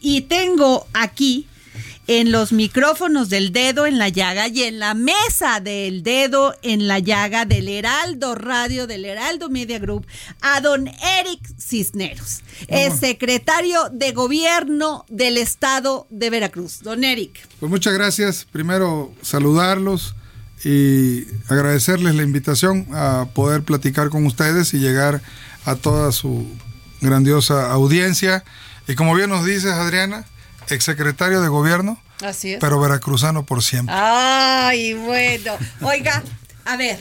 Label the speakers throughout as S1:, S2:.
S1: Y tengo aquí en los micrófonos del dedo en la llaga y en la mesa del dedo en la llaga del Heraldo Radio, del Heraldo Media Group, a don Eric Cisneros, el secretario de Gobierno del Estado de Veracruz. Don Eric.
S2: Pues muchas gracias. Primero saludarlos y agradecerles la invitación a poder platicar con ustedes y llegar a toda su grandiosa audiencia. Y como bien nos dices, Adriana, exsecretario de gobierno,
S1: Así es.
S2: pero veracruzano por siempre.
S1: Ay, bueno. Oiga, a ver.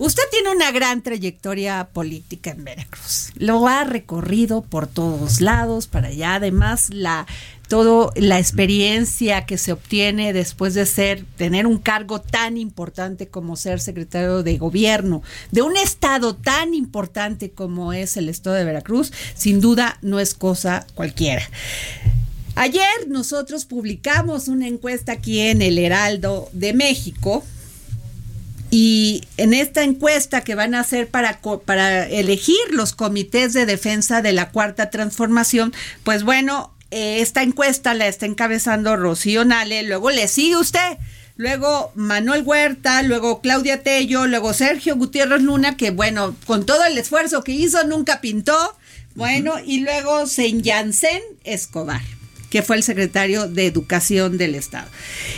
S1: Usted tiene una gran trayectoria política en Veracruz. Lo ha recorrido por todos lados, para allá. Además, la todo la experiencia que se obtiene después de ser tener un cargo tan importante como ser secretario de gobierno de un estado tan importante como es el estado de Veracruz, sin duda no es cosa cualquiera. Ayer nosotros publicamos una encuesta aquí en el Heraldo de México y en esta encuesta que van a hacer para, para elegir los comités de defensa de la cuarta transformación, pues bueno, eh, esta encuesta la está encabezando Rocío Nale, luego le sigue usted, luego Manuel Huerta, luego Claudia Tello, luego Sergio Gutiérrez Luna, que bueno, con todo el esfuerzo que hizo nunca pintó, bueno, y luego Senyancén Escobar que fue el secretario de Educación del Estado.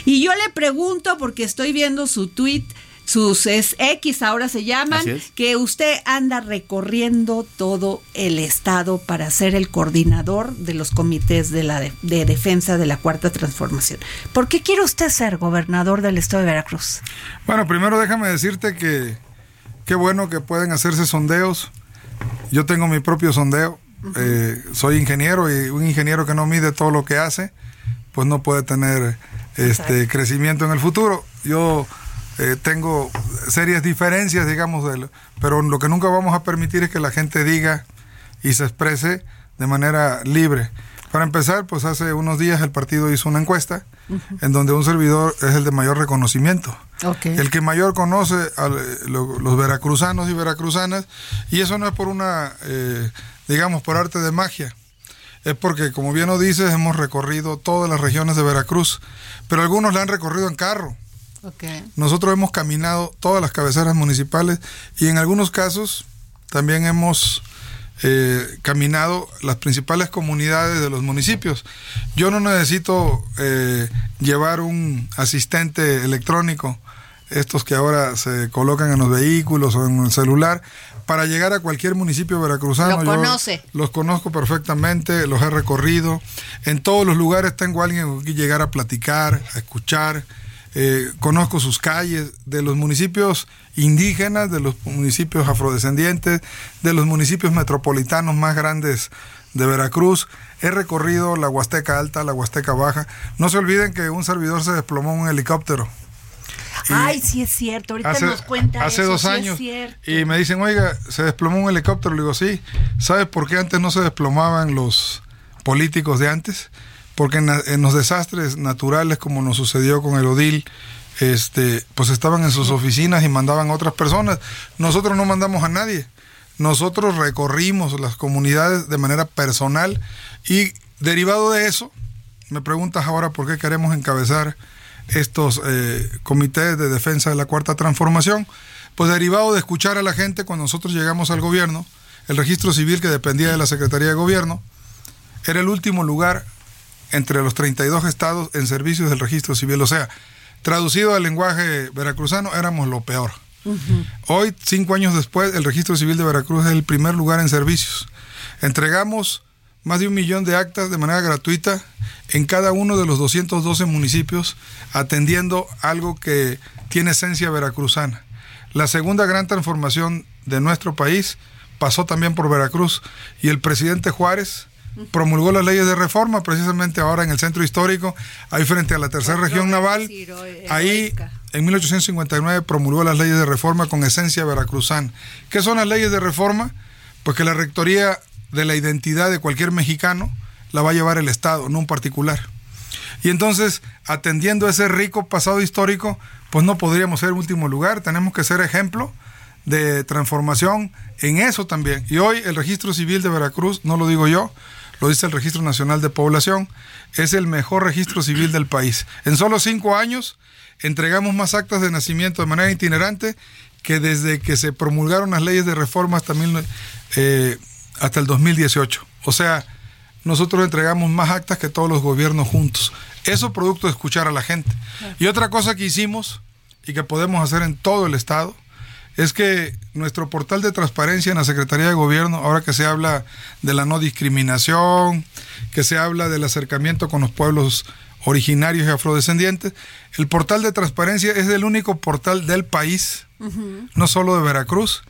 S1: Y yo le pregunto, porque estoy viendo su tweet, sus es X ahora se llaman, que usted anda recorriendo todo el estado para ser el coordinador de los comités de la de, de, defensa de la cuarta transformación. ¿Por qué quiere usted ser gobernador del estado de Veracruz?
S2: Bueno, primero déjame decirte que qué bueno que pueden hacerse sondeos. Yo tengo mi propio sondeo. Uh -huh. eh, soy ingeniero y un ingeniero que no mide todo lo que hace, pues no puede tener este crecimiento en el futuro. Yo eh, tengo serias diferencias, digamos, de, pero lo que nunca vamos a permitir es que la gente diga y se exprese de manera libre. Para empezar, pues hace unos días el partido hizo una encuesta uh -huh. en donde un servidor es el de mayor reconocimiento.
S1: Okay.
S2: El que mayor conoce a los veracruzanos y veracruzanas, y eso no es por una, eh, digamos, por arte de magia. Es porque, como bien lo dices, hemos recorrido todas las regiones de Veracruz, pero algunos la han recorrido en carro.
S1: Okay.
S2: Nosotros hemos caminado todas las cabeceras municipales y en algunos casos también hemos eh, caminado las principales comunidades de los municipios. Yo no necesito eh, llevar un asistente electrónico, estos que ahora se colocan en los vehículos o en el celular, para llegar a cualquier municipio veracruzano.
S1: Lo conoce.
S2: Yo los conozco perfectamente, los he recorrido. En todos los lugares tengo alguien que llegar a platicar, a escuchar. Eh, conozco sus calles, de los municipios indígenas, de los municipios afrodescendientes, de los municipios metropolitanos más grandes de Veracruz. He recorrido la Huasteca Alta, la Huasteca Baja. No se olviden que un servidor se desplomó en un helicóptero.
S1: Y Ay, sí es cierto, ahorita
S2: hace,
S1: nos cuenta
S2: Hace
S1: eso,
S2: dos
S1: sí
S2: años. Y me dicen, oiga, se desplomó un helicóptero. Le digo, sí. ¿Sabes por qué antes no se desplomaban los políticos de antes? Porque en, en los desastres naturales, como nos sucedió con el Odil, este, pues estaban en sus oficinas y mandaban a otras personas. Nosotros no mandamos a nadie. Nosotros recorrimos las comunidades de manera personal y derivado de eso, me preguntas ahora por qué queremos encabezar estos eh, comités de defensa de la cuarta transformación. Pues derivado de escuchar a la gente cuando nosotros llegamos al gobierno, el registro civil que dependía de la Secretaría de Gobierno, era el último lugar entre los 32 estados en servicios del registro civil. O sea, traducido al lenguaje veracruzano, éramos lo peor. Uh -huh. Hoy, cinco años después, el registro civil de Veracruz es el primer lugar en servicios. Entregamos más de un millón de actas de manera gratuita en cada uno de los 212 municipios, atendiendo algo que tiene esencia veracruzana. La segunda gran transformación de nuestro país pasó también por Veracruz. Y el presidente Juárez promulgó las leyes de reforma, precisamente ahora en el centro histórico, ahí frente a la tercera región naval. Ahí, en 1859, promulgó las leyes de reforma con esencia veracruzana. ¿Qué son las leyes de reforma? Pues que la rectoría de la identidad de cualquier mexicano la va a llevar el Estado, no un particular. Y entonces, atendiendo ese rico pasado histórico, pues no podríamos ser último lugar, tenemos que ser ejemplo de transformación en eso también. Y hoy el registro civil de Veracruz, no lo digo yo, lo dice el Registro Nacional de Población, es el mejor registro civil del país. En solo cinco años entregamos más actas de nacimiento de manera itinerante que desde que se promulgaron las leyes de reforma hasta, eh, hasta el 2018. O sea, nosotros entregamos más actas que todos los gobiernos juntos. Eso producto de escuchar a la gente. Y otra cosa que hicimos y que podemos hacer en todo el Estado es que nuestro portal de transparencia en la Secretaría de Gobierno, ahora que se habla de la no discriminación, que se habla del acercamiento con los pueblos originarios y afrodescendientes, el portal de transparencia es el único portal del país, no solo de Veracruz,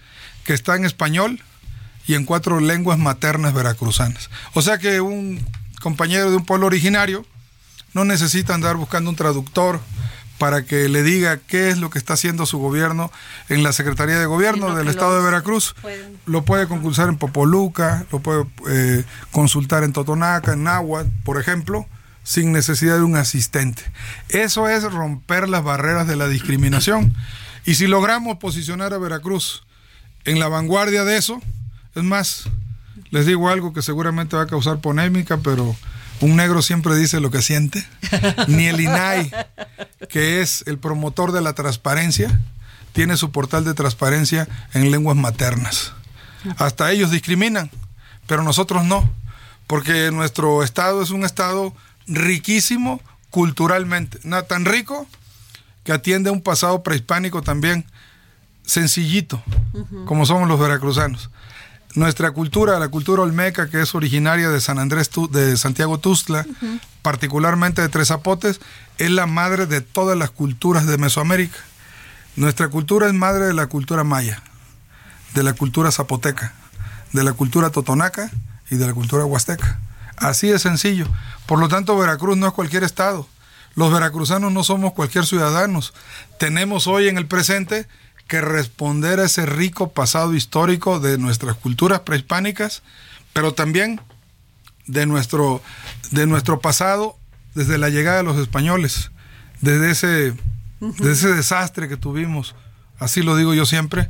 S2: que está en español y en cuatro lenguas maternas veracruzanas. O sea que un compañero de un pueblo originario no necesita andar buscando un traductor para que le diga qué es lo que está haciendo su gobierno en la Secretaría de Gobierno del Estado de Veracruz. Lo puede concursar en Popoluca, lo puede eh, consultar en Totonaca, en Náhuatl, por ejemplo, sin necesidad de un asistente. Eso es romper las barreras de la discriminación. Y si logramos posicionar a Veracruz en la vanguardia de eso, es más, les digo algo que seguramente va a causar polémica, pero un negro siempre dice lo que siente. Ni el INAI, que es el promotor de la transparencia, tiene su portal de transparencia en lenguas maternas. Hasta ellos discriminan, pero nosotros no, porque nuestro estado es un estado riquísimo culturalmente, nada tan rico que atiende a un pasado prehispánico también sencillito, como somos los veracruzanos nuestra cultura, la cultura olmeca, que es originaria de San Andrés, de Santiago Tustla, particularmente de Tres Zapotes, es la madre de todas las culturas de Mesoamérica. Nuestra cultura es madre de la cultura maya, de la cultura zapoteca, de la cultura totonaca y de la cultura huasteca. Así de sencillo. Por lo tanto, Veracruz no es cualquier estado. Los veracruzanos no somos cualquier ciudadanos. Tenemos hoy en el presente que responder a ese rico pasado histórico de nuestras culturas prehispánicas, pero también de nuestro, de nuestro pasado desde la llegada de los españoles, desde ese, ese desastre que tuvimos, así lo digo yo siempre,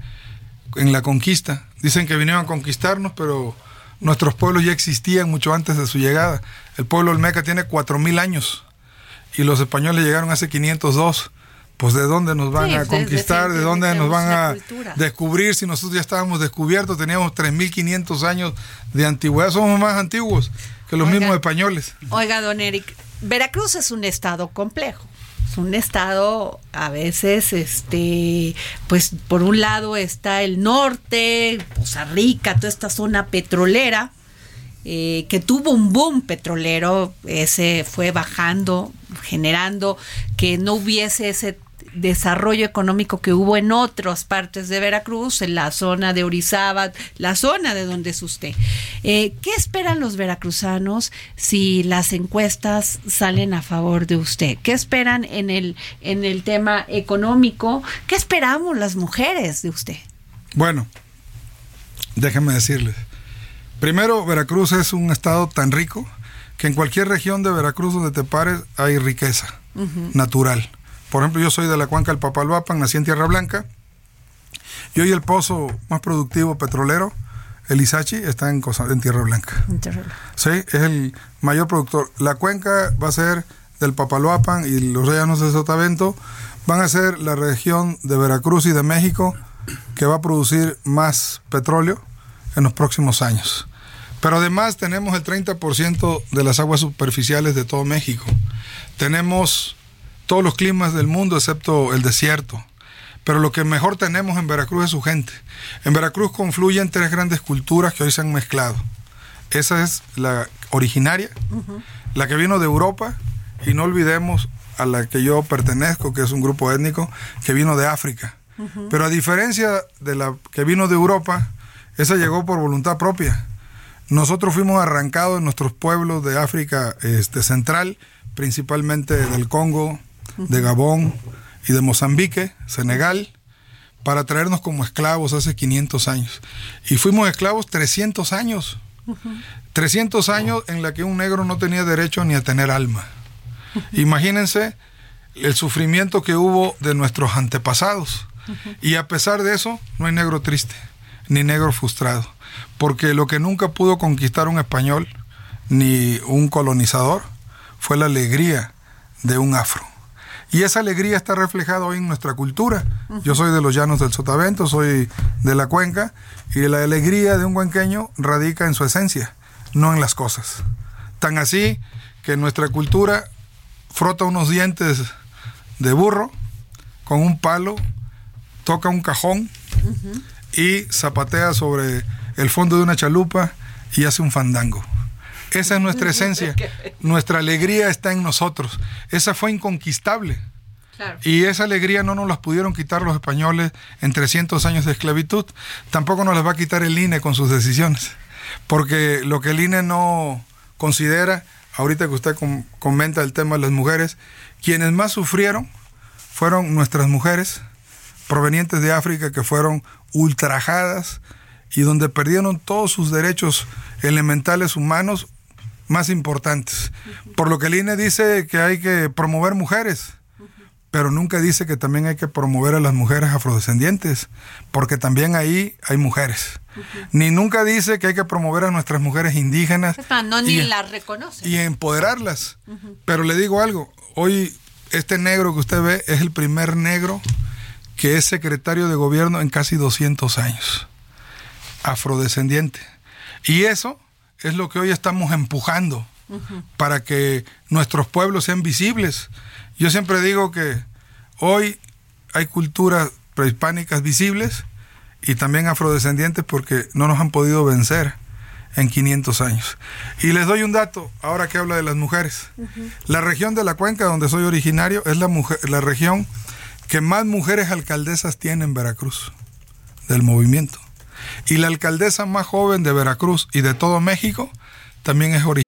S2: en la conquista. Dicen que vinieron a conquistarnos, pero nuestros pueblos ya existían mucho antes de su llegada. El pueblo olmeca tiene 4.000 años y los españoles llegaron hace 502 pues de dónde nos van a conquistar, de, dónde nos van a descubrir si nosotros ya estábamos descubiertos, teníamos 3.500 años de antigüedad, somos más antiguos que los mismos españoles.
S1: Oiga, don Eric, Veracruz es un estado complejo. Es un estado a veces, este, pues por un lado está el norte, Poza Rica, toda esta zona petrolera, eh, que tuvo un boom petrolero, ese fue bajando, generando que no hubiese ese desarrollo económico que hubo en otras partes de Veracruz, en la zona de Orizaba, la zona de donde es usted. Eh, ¿Qué esperan los veracruzanos si las encuestas salen a favor de usted? ¿Qué esperan en el, en el tema económico? ¿Qué esperamos las mujeres de usted?
S2: Bueno, déjenme decirles. Primero, Veracruz es un estado tan rico que en cualquier región de Veracruz donde te pares hay riqueza natural por ejemplo, yo soy de la cuenca del Papaloapan, nací en Tierra Blanca. Y hoy el pozo más productivo petrolero, el Isachi, está en, Tierra Blanca. En Tierra Blanca. Sí, es el mayor productor. La cuenca va a ser del Papaloapan y los rellanos de Sotavento van a ser la región de Veracruz y de México que va a producir más petróleo en los próximos años. Pero además tenemos el 30% de las aguas superficiales de todo México. Tenemos todos los climas del mundo excepto el desierto. Pero lo que mejor tenemos en Veracruz es su gente. En Veracruz confluyen tres grandes culturas que hoy se han mezclado. Esa es la originaria, la que vino de Europa, y no olvidemos a la que yo pertenezco, que es un grupo étnico que vino de África. Pero a diferencia de la que vino de Europa, esa llegó por voluntad propia. Nosotros fuimos arrancados en nuestros pueblos de África este, Central, principalmente del Congo, de Gabón y de Mozambique, Senegal, para traernos como esclavos hace 500 años. Y fuimos esclavos 300 años. 300 años en la que un negro no tenía derecho ni a tener alma. Imagínense el sufrimiento que hubo de nuestros antepasados. Y a pesar de eso, no hay negro triste, ni negro frustrado. Porque lo que nunca pudo conquistar un español, ni un colonizador, fue la alegría de un afro. Y esa alegría está reflejada hoy en nuestra cultura. Yo soy de los llanos del Sotavento, soy de la cuenca, y la alegría de un cuenqueño radica en su esencia, no en las cosas. Tan así que nuestra cultura frota unos dientes de burro con un palo, toca un cajón y zapatea sobre el fondo de una chalupa y hace un fandango. Esa es nuestra esencia. Nuestra alegría está en nosotros. Esa fue inconquistable. Y esa alegría no nos las pudieron quitar los españoles en 300 años de esclavitud. Tampoco nos las va a quitar el INE con sus decisiones. Porque lo que el INE no considera, ahorita que usted comenta el tema de las mujeres, quienes más sufrieron fueron nuestras mujeres provenientes de África que fueron ultrajadas y donde perdieron todos sus derechos elementales humanos más importantes. Por lo que el INE dice que hay que promover mujeres, pero nunca dice que también hay que promover a las mujeres afrodescendientes, porque también ahí hay mujeres. Ni nunca dice que hay que promover a nuestras mujeres indígenas.
S1: no, ni las reconoce.
S2: Y empoderarlas. Pero le digo algo, hoy este negro que usted ve es el primer negro que es secretario de gobierno en casi 200 años. Afrodescendiente. Y eso es lo que hoy estamos empujando para que nuestros pueblos sean visibles. Yo siempre digo que hoy hay culturas prehispánicas visibles y también afrodescendientes porque no nos han podido vencer en 500 años. Y les doy un dato, ahora que habla de las mujeres. La región de la cuenca donde soy originario es la, mujer, la región que más mujeres alcaldesas tiene en Veracruz, del movimiento. Y la alcaldesa más joven de Veracruz y de todo México también es originaria.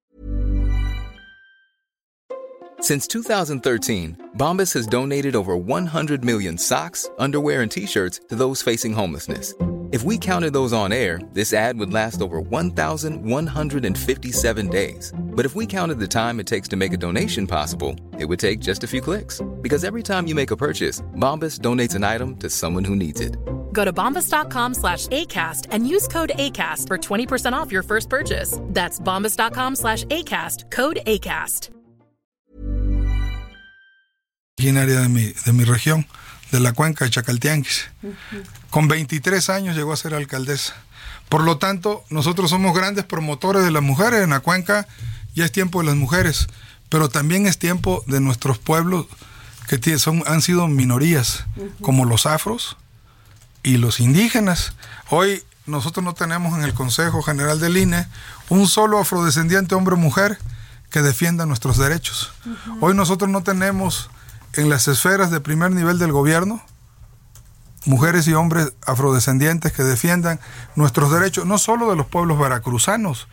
S3: Since 2013, Bombas has donated over 100 million socks, underwear, and t-shirts to those facing homelessness. If we counted those on air, this ad would last over 1,157 days. But if we counted the time it takes to make a donation possible, it would take just a few clicks. Because every time you make a purchase, Bombas donates an item to someone who needs it.
S4: Go to bombas.com slash ACAST and use code ACAST for 20% off your first purchase. That's bombas.com slash ACAST, code ACAST.
S2: Originaria de mi, de mi región, de la cuenca de Chacaltianquis. Con 23 años llegó a ser alcaldesa. Por lo tanto, nosotros somos grandes promotores de las mujeres en la cuenca. Ya es tiempo de las mujeres, pero también es tiempo de nuestros pueblos que son, han sido minorías, como los afros y los indígenas. Hoy nosotros no tenemos en el Consejo General del INE un solo afrodescendiente hombre o mujer que defienda nuestros derechos. Hoy nosotros no tenemos en las esferas de primer nivel del gobierno mujeres y hombres afrodescendientes que defiendan nuestros derechos, no solo de los pueblos veracruzanos,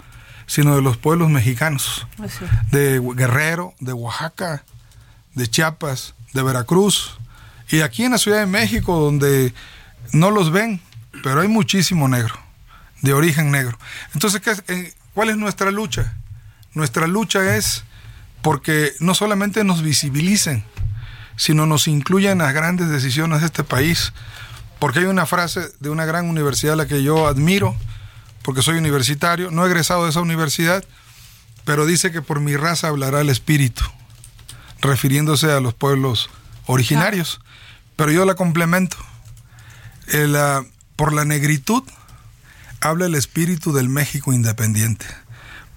S2: sino de los pueblos mexicanos, de Guerrero, de Oaxaca, de Chiapas, de Veracruz, y aquí en la Ciudad de México, donde no los ven, pero hay muchísimo negro, de origen negro. Entonces, eh, ¿cuál es nuestra lucha? Nuestra lucha es porque no solamente nos visibilicen, sino nos incluyan en las grandes decisiones de este país. Porque hay una frase de una gran universidad a la que yo admiro, porque soy universitario, no he egresado de esa universidad, pero dice que por mi raza hablará el espíritu, refiriéndose a los pueblos originarios. Pero yo la complemento. Por la negritud habla el espíritu del México independiente,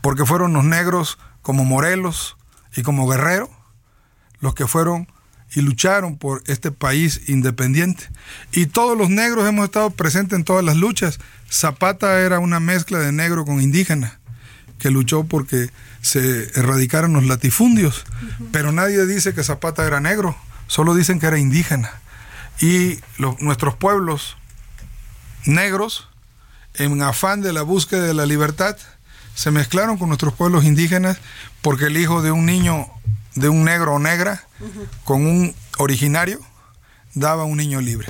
S2: porque fueron los negros como Morelos y como Guerrero los que fueron y lucharon por este país independiente. Y todos los negros hemos estado presentes en todas las luchas. Zapata era una mezcla de negro con indígena, que luchó porque se erradicaron los latifundios. Pero nadie dice que Zapata era negro, solo dicen que era indígena. Y nuestros pueblos negros en afán de la búsqueda de la libertad, se mezclaron con nuestros pueblos indígenas porque el hijo de un niño, de un negro o negra, con un originario, daba un niño libre.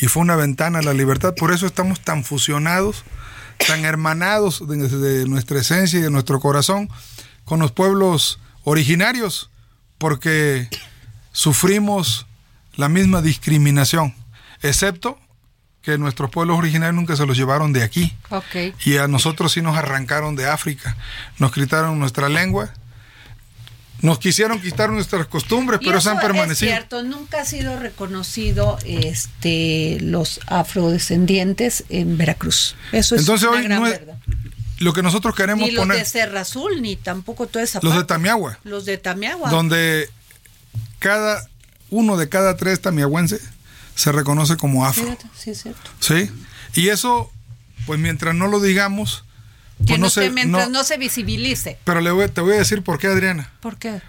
S2: Y fue una ventana a la libertad. Por eso estamos tan fusionados, tan hermanados desde nuestra esencia y de nuestro corazón con los pueblos originarios, porque sufrimos la misma discriminación, excepto que nuestros pueblos originarios nunca se los llevaron de aquí. Y a nosotros sí nos arrancaron de África, nos quitaron nuestra lengua, nos quisieron quitar nuestras costumbres,
S1: Y
S2: pero se han permanecido.
S1: Es cierto, nunca ha sido reconocido este los afrodescendientes en Veracruz. Eso es
S2: Entonces
S1: una
S2: hoy
S1: gran
S2: no es-
S1: verdad.
S2: Lo que nosotros queremos
S1: Ni los
S2: poner,
S1: de Serra Azul, ni tampoco toda esa
S2: los de. Tamiagua,
S1: Los de Tamiagua.
S2: donde cada uno de cada tres tamiagüenses se reconoce como afro.
S1: Sí, es cierto.
S2: ¿Sí? Y eso, pues mientras no lo digamos,
S1: Que
S2: pues
S1: no,
S2: no
S1: se,
S2: se,
S1: mientras
S2: no-
S1: no se visibilice.
S2: Pero le voy- te voy a decir por qué, Adriana.
S1: ¿Por qué?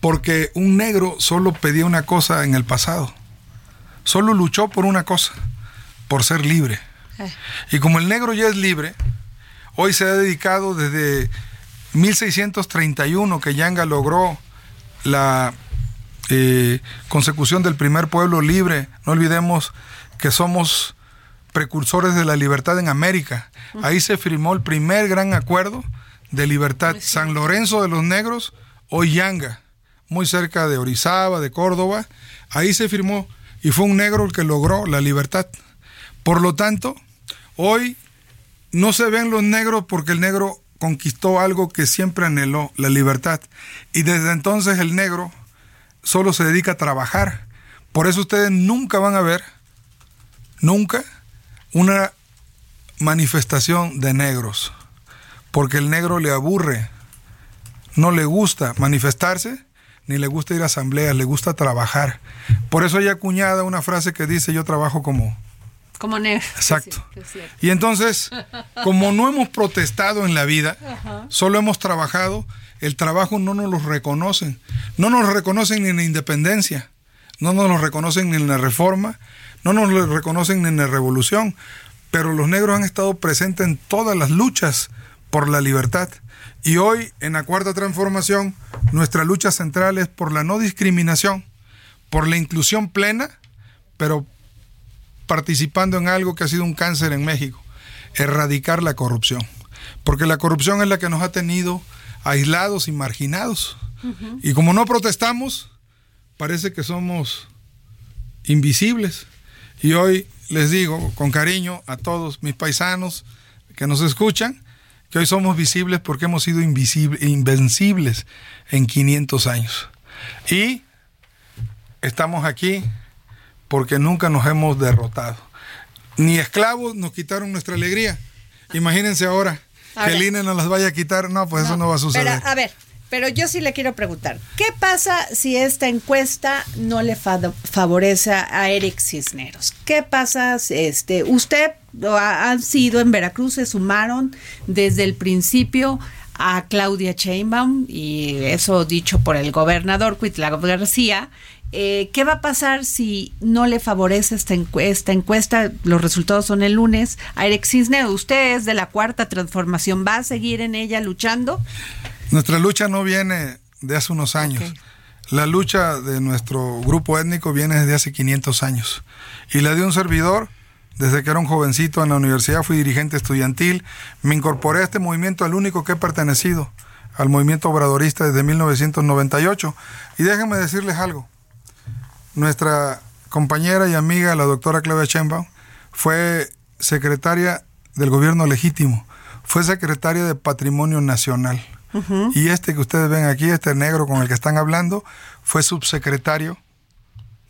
S2: Porque un negro solo pedía una cosa en el pasado. Solo luchó por una cosa, por ser libre.
S1: Eh,
S2: Y como el negro ya es libre, hoy se ha dedicado desde 1631 que Yanga logró la eh, consecución del primer pueblo libre. No olvidemos que somos precursores de la libertad en América. Ahí se firmó el primer gran acuerdo de libertad. San Lorenzo de los Negros, hoy Yanga, muy cerca de Orizaba, de Córdoba. Ahí se firmó y fue un negro el que logró la libertad. Por lo tanto, hoy no se ven los negros porque el negro conquistó algo que siempre anheló, la libertad. Y desde entonces el negro solo se dedica a trabajar. Por eso ustedes nunca van a ver, nunca, una manifestación de negros. Porque el negro le aburre, no le gusta manifestarse, ni le gusta ir a asambleas, le gusta trabajar. Por eso hay acuñada una frase que dice yo trabajo como
S1: como negro.
S2: Exacto.
S1: Sí.
S2: Y entonces, como no hemos protestado en la vida, solo hemos trabajado, el trabajo no nos lo reconocen. No nos reconocen en la independencia, no nos lo reconocen en la reforma, no nos lo reconocen en la revolución. Pero los negros han estado presentes en todas las luchas por la libertad. Y hoy, en la cuarta transformación, nuestra lucha central es por la no discriminación, por la inclusión plena, pero participando en algo que ha sido un cáncer en México, erradicar la corrupción. Porque la corrupción es la que nos ha tenido aislados y marginados. Y como no protestamos, parece que somos invisibles. Y hoy les digo con cariño a todos mis paisanos que nos escuchan, que hoy somos visibles porque hemos sido invencibles en 500 años. Y estamos aquí porque nunca nos hemos derrotado. Ni esclavos nos quitaron nuestra alegría. Imagínense ahora,
S1: Ahora-
S2: que el INE nos las vaya a quitar. No, pues eso no va a suceder.
S1: Pero, a ver, pero yo sí le quiero preguntar, ¿qué pasa si esta encuesta no le fa- favorece a Eric Cisneros? ¿Qué pasa? si, Este, usted ha- han sido en Veracruz, se sumaron desde el principio a Claudia Sheinbaum y eso dicho por el gobernador Cuitlagua García. Eh, ¿Qué va a pasar si no le favorece esta encuesta, encuesta? Los resultados son el lunes. A Eric Cisneros, usted es de la cuarta transformación, ¿va a seguir en ella luchando?
S2: Nuestra lucha no viene de hace unos años. La lucha de nuestro grupo étnico viene desde hace 500 años. Y la de un servidor, desde que era un jovencito en la universidad, fui dirigente estudiantil, me incorporé a este movimiento, al único que he pertenecido, al movimiento obradorista desde 1998. Y déjenme decirles algo. Nuestra compañera y amiga, la doctora Claudia Sheinbaum, fue secretaria del gobierno legítimo, fue secretaria de Patrimonio Nacional. Y este que ustedes ven aquí, este negro con el que están hablando, fue subsecretario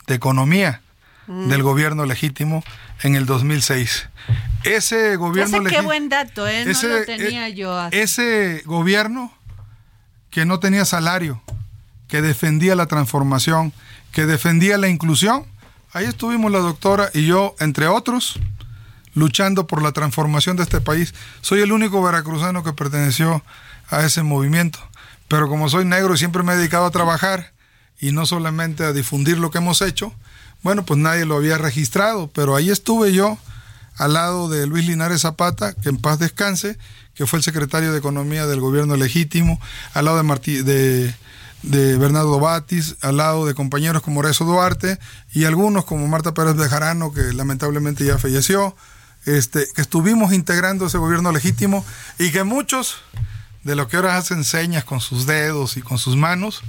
S2: de Economía del gobierno legítimo en el 2006. Ese gobierno
S1: Ese qué buen dato, ¿eh? No lo tenía
S2: eh,
S1: yo así.
S2: Ese gobierno que no tenía salario, que defendía la transformación, que defendía la inclusión, ahí estuvimos la doctora y yo, entre otros, luchando por la transformación de este país. Soy el único veracruzano que perteneció a ese movimiento. Pero como soy negro y siempre me he dedicado a trabajar y no solamente a difundir lo que hemos hecho, bueno, pues nadie lo había registrado, pero ahí estuve yo al lado de Luis Linares Zapata, que en paz descanse, que fue el secretario de Economía del gobierno legítimo, al lado de, Martí, de, de Bernardo Batis, al lado de compañeros como Rezo Duarte y algunos como Marta Pérez Bejarano, que lamentablemente ya falleció, este, que estuvimos integrando ese gobierno legítimo y que muchos de lo que ahora hacen señas con sus dedos y con sus manos,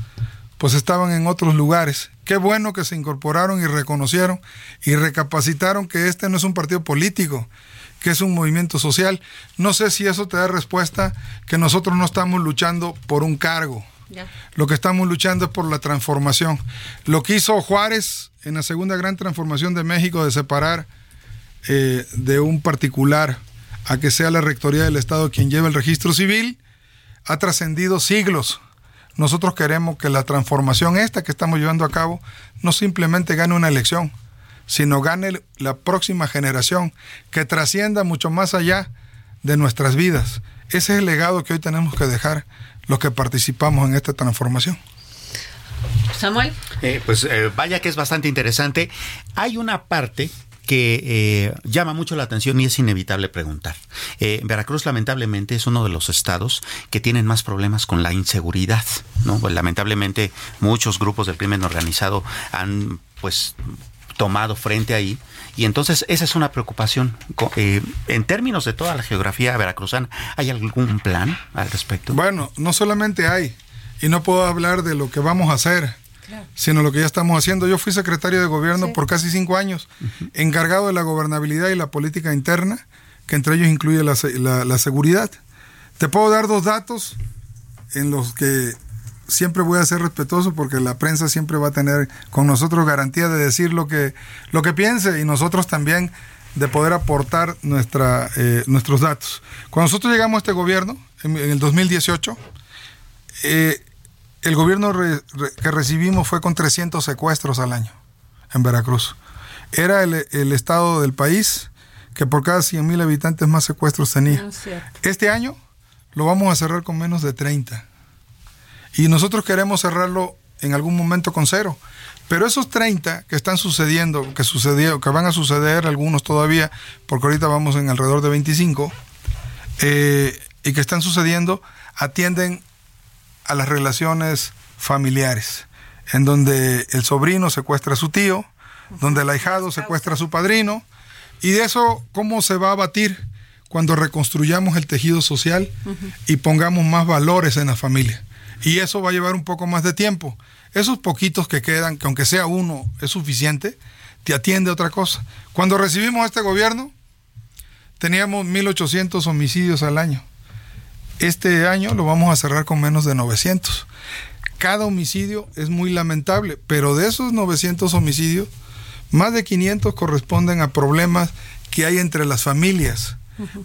S2: pues estaban en otros lugares. Qué bueno que se incorporaron y reconocieron y recapacitaron que este no es un partido político, que es un movimiento social. No sé si eso te da respuesta que nosotros no estamos luchando por un cargo. Lo que estamos luchando es por la transformación. Lo que hizo Juárez en la segunda gran transformación de México de separar eh, de un particular a que sea la Rectoría del Estado quien lleve el registro civil, ha trascendido siglos. Nosotros queremos que la transformación esta que estamos llevando a cabo no simplemente gane una elección, sino gane la próxima generación, que trascienda mucho más allá de nuestras vidas. Ese es el legado que hoy tenemos que dejar los que participamos en esta transformación.
S1: Samuel.
S5: Eh, pues eh, vaya que es bastante interesante. Hay una parte que eh, llama mucho la atención y es inevitable preguntar. Eh, Veracruz lamentablemente es uno de los estados que tienen más problemas con la inseguridad, ¿no? Pues, lamentablemente muchos grupos del crimen organizado han pues tomado frente ahí y entonces esa es una preocupación. Eh, en términos de toda la geografía veracruzana, ¿hay algún plan al respecto?
S2: Bueno, no solamente hay, y no puedo hablar de lo que vamos a hacer, sino lo que ya estamos haciendo. Yo fui secretario de gobierno por casi cinco años, encargado de la gobernabilidad y la política interna, que entre ellos incluye la, seguridad. Te puedo dar dos datos en los que siempre voy a ser respetuoso porque la prensa siempre va a tener con nosotros garantía de decir lo que, lo que piense y nosotros también de poder aportar nuestra, eh, nuestros datos. Cuando nosotros llegamos a este gobierno, en, el 2018, eh, el gobierno que recibimos fue con 300 secuestros al año en Veracruz. Era el, estado del país que por cada 100 mil habitantes más secuestros tenía. este año lo vamos a cerrar con menos de 30. Y nosotros queremos cerrarlo en algún momento con cero. Pero esos 30 que están sucediendo, que sucedió, que van a suceder algunos todavía, porque ahorita vamos en alrededor de 25, eh, y que están sucediendo, atienden a las relaciones familiares, en donde el sobrino secuestra a su tío, donde el ahijado secuestra a su padrino, y de eso, ¿cómo se va a abatir cuando reconstruyamos el tejido social y pongamos más valores en la familia? Y eso va a llevar un poco más de tiempo. Esos poquitos que quedan, que aunque sea uno es suficiente, te atiende otra cosa. Cuando recibimos este gobierno, teníamos 1.800 homicidios al año. Este año lo vamos a cerrar con menos de 900. Cada homicidio es muy lamentable, pero de esos 900 homicidios, más de 500 corresponden a problemas que hay entre las familias.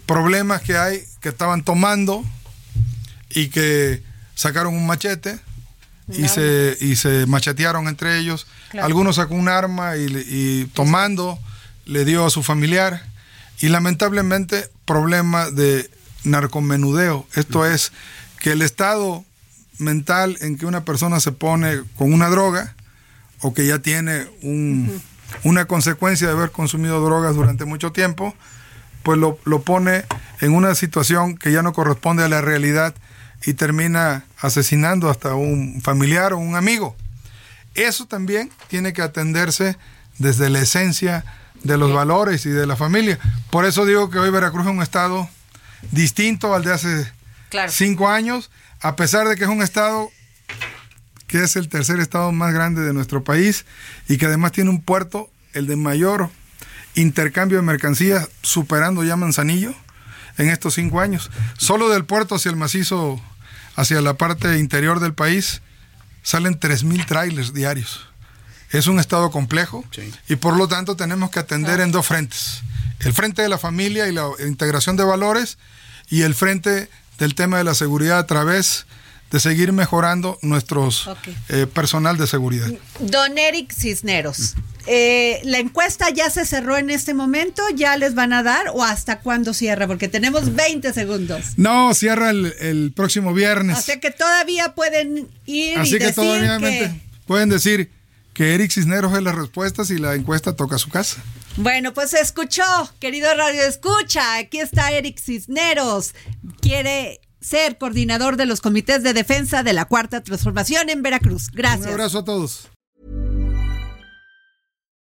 S2: Problemas que hay que estaban tomando y que sacaron un machete y se, y se machetearon entre ellos. Algunos sacó un arma y, y tomando le dio a su familiar. Y lamentablemente problemas de narcomenudeo. Esto es que el estado mental en que una persona se pone con una droga o que ya tiene una consecuencia de haber consumido drogas durante mucho tiempo, pues lo, lo, pone en una situación que ya no corresponde a la realidad y termina asesinando hasta un familiar o un amigo. Eso también tiene que atenderse desde la esencia de los valores y de la familia. Por eso digo que hoy Veracruz es un estado distinto al de hace cinco años, a pesar de que es un estado que es el tercer estado más grande de nuestro país y que además tiene un puerto, el de mayor intercambio de mercancías, superando ya Manzanillo en estos cinco años. Solo del puerto hacia el macizo, hacia la parte interior del país, salen 3.000 trailers diarios. Es un estado complejo y por lo tanto tenemos que atender en dos frentes el frente de la familia y la integración de valores y el frente del tema de la seguridad a través de seguir mejorando nuestros eh, personal de seguridad.
S1: Don Eric Cisneros, eh, ¿la encuesta ya se cerró en este momento? ¿Ya les van a dar o hasta cuándo cierra? Porque tenemos 20 segundos.
S2: No, cierra el, próximo viernes.
S1: O sea que todavía pueden ir
S2: Así
S1: y
S2: que
S1: decir
S2: todavía pueden decir que Eric Cisneros es la respuesta si la encuesta toca su casa.
S1: Bueno, pues se escuchó, querido Radio Escucha. Aquí está Eric Cisneros. Quiere ser coordinador de los comités de defensa de la Cuarta Transformación en Veracruz. Gracias.
S2: Un abrazo a todos.